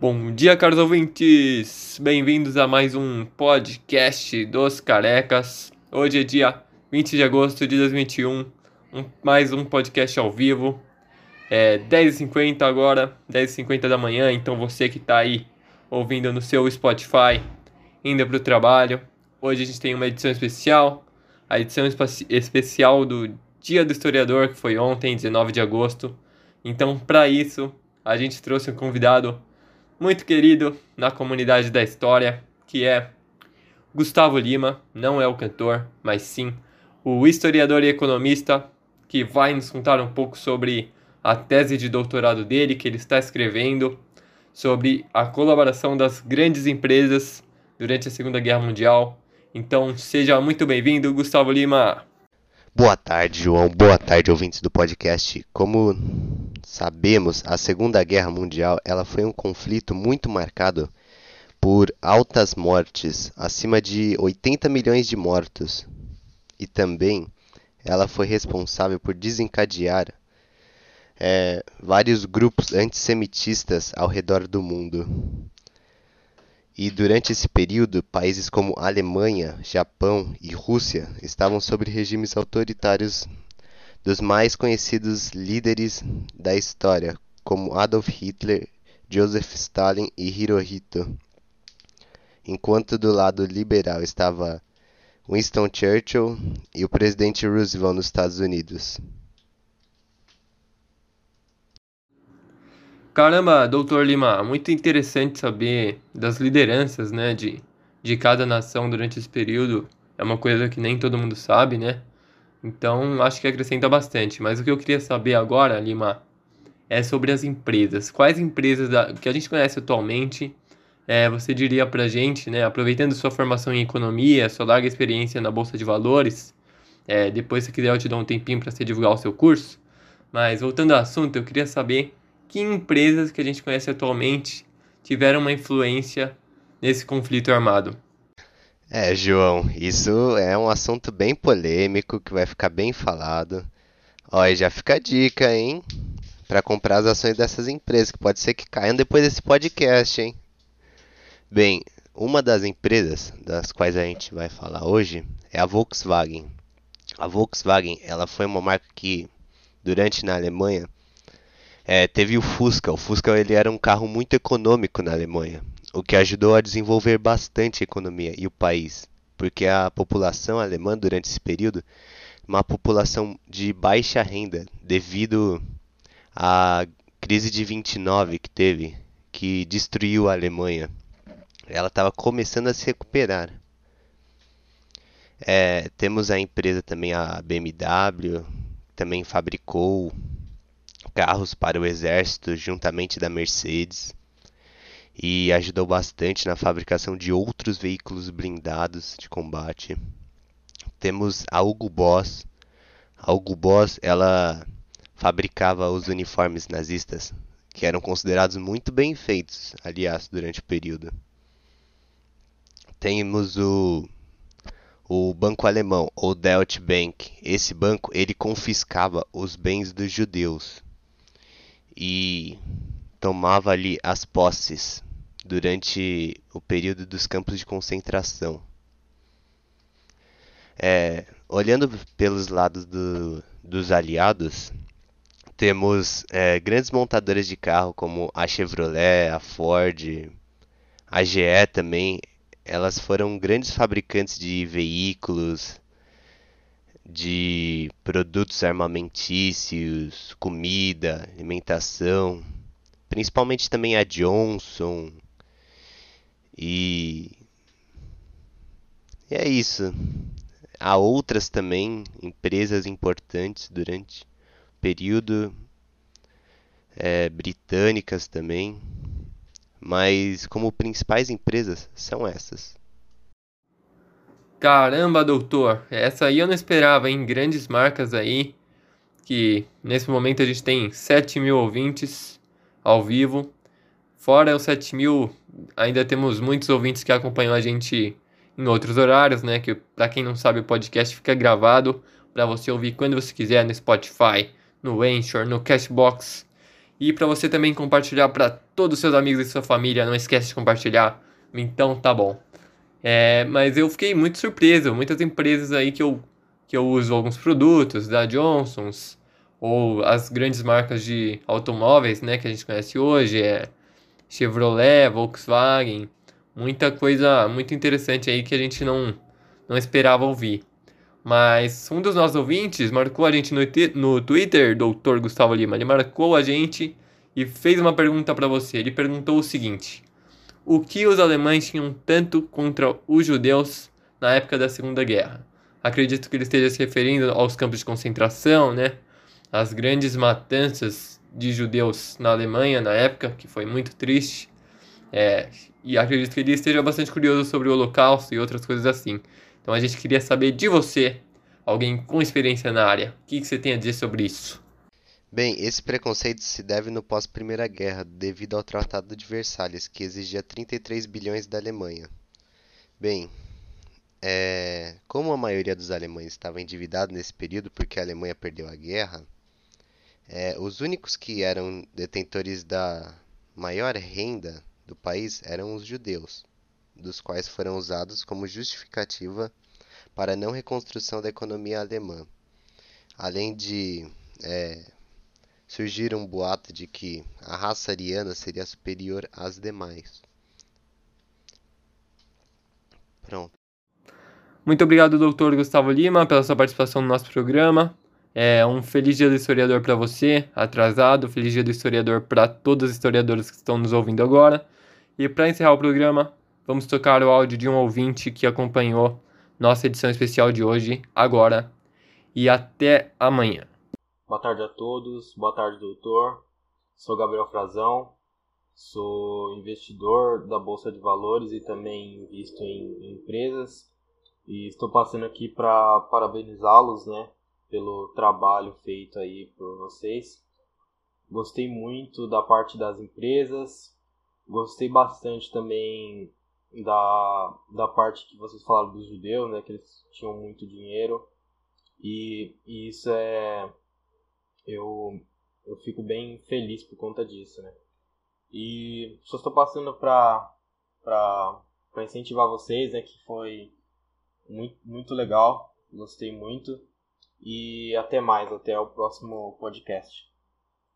Bom dia, caros ouvintes! Bem-vindos a mais um podcast dos carecas. Hoje é dia 20 de agosto de 2021, um, mais um podcast ao vivo. É 10h50 agora, 10h50 da manhã, então você que está aí ouvindo no seu Spotify, indo para o trabalho. Hoje a gente tem uma edição especial, a edição especial do Dia do Historiador, que foi ontem, 19 de agosto. Então, para isso, a gente trouxe um convidado muito querido na comunidade da história, que é Gustavo Lima, não é o cantor, mas sim o historiador e economista que vai nos contar um pouco sobre a tese de doutorado dele que ele está escrevendo sobre a colaboração das grandes empresas durante a Segunda Guerra Mundial. Então, seja muito bem-vindo, Gustavo Lima. Boa tarde, João. Boa tarde, ouvintes do podcast. Como sabemos, a Segunda Guerra Mundial ela foi um conflito muito marcado por altas mortes, acima de 80 milhões de mortos. E também ela foi responsável por desencadear é, vários grupos antissemitistas ao redor do mundo. E durante esse período, países como Alemanha, Japão e Rússia estavam sob regimes autoritários dos mais conhecidos líderes da história, como Adolf Hitler, Joseph Stalin e Hirohito. Enquanto do lado liberal estava Winston Churchill e o presidente Roosevelt nos Estados Unidos. Caramba, doutor Lima, muito interessante saber das lideranças, né, de, de cada nação durante esse período. É uma coisa que nem todo mundo sabe, né? Então, acho que acrescenta bastante. Mas o que eu queria saber agora, Lima, é sobre as empresas. Quais empresas da, que a gente conhece atualmente é, você diria pra gente, né, aproveitando sua formação em economia, sua larga experiência na Bolsa de Valores, é, depois se quiser eu te dou um tempinho para você divulgar o seu curso, mas voltando ao assunto, eu queria saber que empresas que a gente conhece atualmente tiveram uma influência nesse conflito armado? É, João, isso é um assunto bem polêmico que vai ficar bem falado. Olha, já fica a dica, hein? Para comprar as ações dessas empresas, que pode ser que caiam depois desse podcast, hein? Bem, uma das empresas das quais a gente vai falar hoje é a Volkswagen. A Volkswagen, ela foi uma marca que durante na Alemanha é, teve o Fusca. O Fusca ele era um carro muito econômico na Alemanha, o que ajudou a desenvolver bastante a economia e o país, porque a população alemã durante esse período uma população de baixa renda devido à crise de 29 que teve, que destruiu a Alemanha. Ela estava começando a se recuperar. É, temos a empresa também a BMW, também fabricou carros para o exército juntamente da Mercedes e ajudou bastante na fabricação de outros veículos blindados de combate. Temos a Hugo Boss. A Hugo Boss, ela fabricava os uniformes nazistas, que eram considerados muito bem feitos, aliás, durante o período. Temos o o banco alemão, o Deutsche Bank. Esse banco, ele confiscava os bens dos judeus e tomava ali as posses durante o período dos campos de concentração. É, olhando pelos lados do, dos aliados, temos é, grandes montadoras de carro como a Chevrolet, a Ford, a GE também. Elas foram grandes fabricantes de veículos, de produtos armamentícios, comida, alimentação, principalmente também a Johnson. E, e é isso. Há outras também empresas importantes durante o período é, britânicas também, mas como principais empresas são essas. Caramba, doutor, essa aí eu não esperava, hein? Grandes marcas aí, que nesse momento a gente tem 7 mil ouvintes ao vivo. Fora os 7 mil, ainda temos muitos ouvintes que acompanham a gente em outros horários, né? Que para quem não sabe, o podcast fica gravado para você ouvir quando você quiser no Spotify, no Anchor, no Cashbox E para você também compartilhar para todos os seus amigos e sua família, não esquece de compartilhar. Então tá bom. É, mas eu fiquei muito surpreso. Muitas empresas aí que eu, que eu uso alguns produtos, da Johnson's, ou as grandes marcas de automóveis, né, que a gente conhece hoje, é Chevrolet, Volkswagen, muita coisa muito interessante aí que a gente não, não esperava ouvir. Mas um dos nossos ouvintes marcou a gente no, no Twitter, doutor Gustavo Lima. Ele marcou a gente e fez uma pergunta para você. Ele perguntou o seguinte: O que os alemães tinham tanto contra os judeus na época da Segunda Guerra? Acredito que ele esteja se referindo aos campos de concentração, né? As grandes matanças de judeus na Alemanha na época, que foi muito triste. É, e acredito que ele esteja bastante curioso sobre o Holocausto e outras coisas assim. Então a gente queria saber de você, alguém com experiência na área, o que, que você tem a dizer sobre isso? Bem, esse preconceito se deve no pós-Primeira Guerra, devido ao Tratado de Versalhes, que exigia 33 bilhões da Alemanha. Bem, é, como a maioria dos alemães estava endividado nesse período porque a Alemanha perdeu a guerra, é, os únicos que eram detentores da maior renda do país eram os judeus dos quais foram usados como justificativa para a não reconstrução da economia alemã. Além de é, surgir um boato de que a raça ariana seria superior às demais. Pronto. Muito obrigado, doutor Gustavo Lima, pela sua participação no nosso programa. É um feliz dia do historiador para você, atrasado. Feliz dia do historiador para todos os historiadores que estão nos ouvindo agora. E para encerrar o programa, Vamos tocar o áudio de um ouvinte que acompanhou nossa edição especial de hoje, agora. E até amanhã. Boa tarde a todos, boa tarde, doutor. Sou Gabriel Frazão, sou investidor da Bolsa de Valores e também invisto em, empresas. E estou passando aqui para parabenizá-los, né, pelo trabalho feito aí por vocês. Gostei muito da parte das empresas, gostei bastante também da, da parte que vocês falaram dos judeus, né, que eles tinham muito dinheiro. E, e isso é. Eu, eu fico bem feliz por conta disso, né. E só estou passando para incentivar vocês, né, que foi muito, muito legal, gostei muito. E até mais, até o próximo podcast.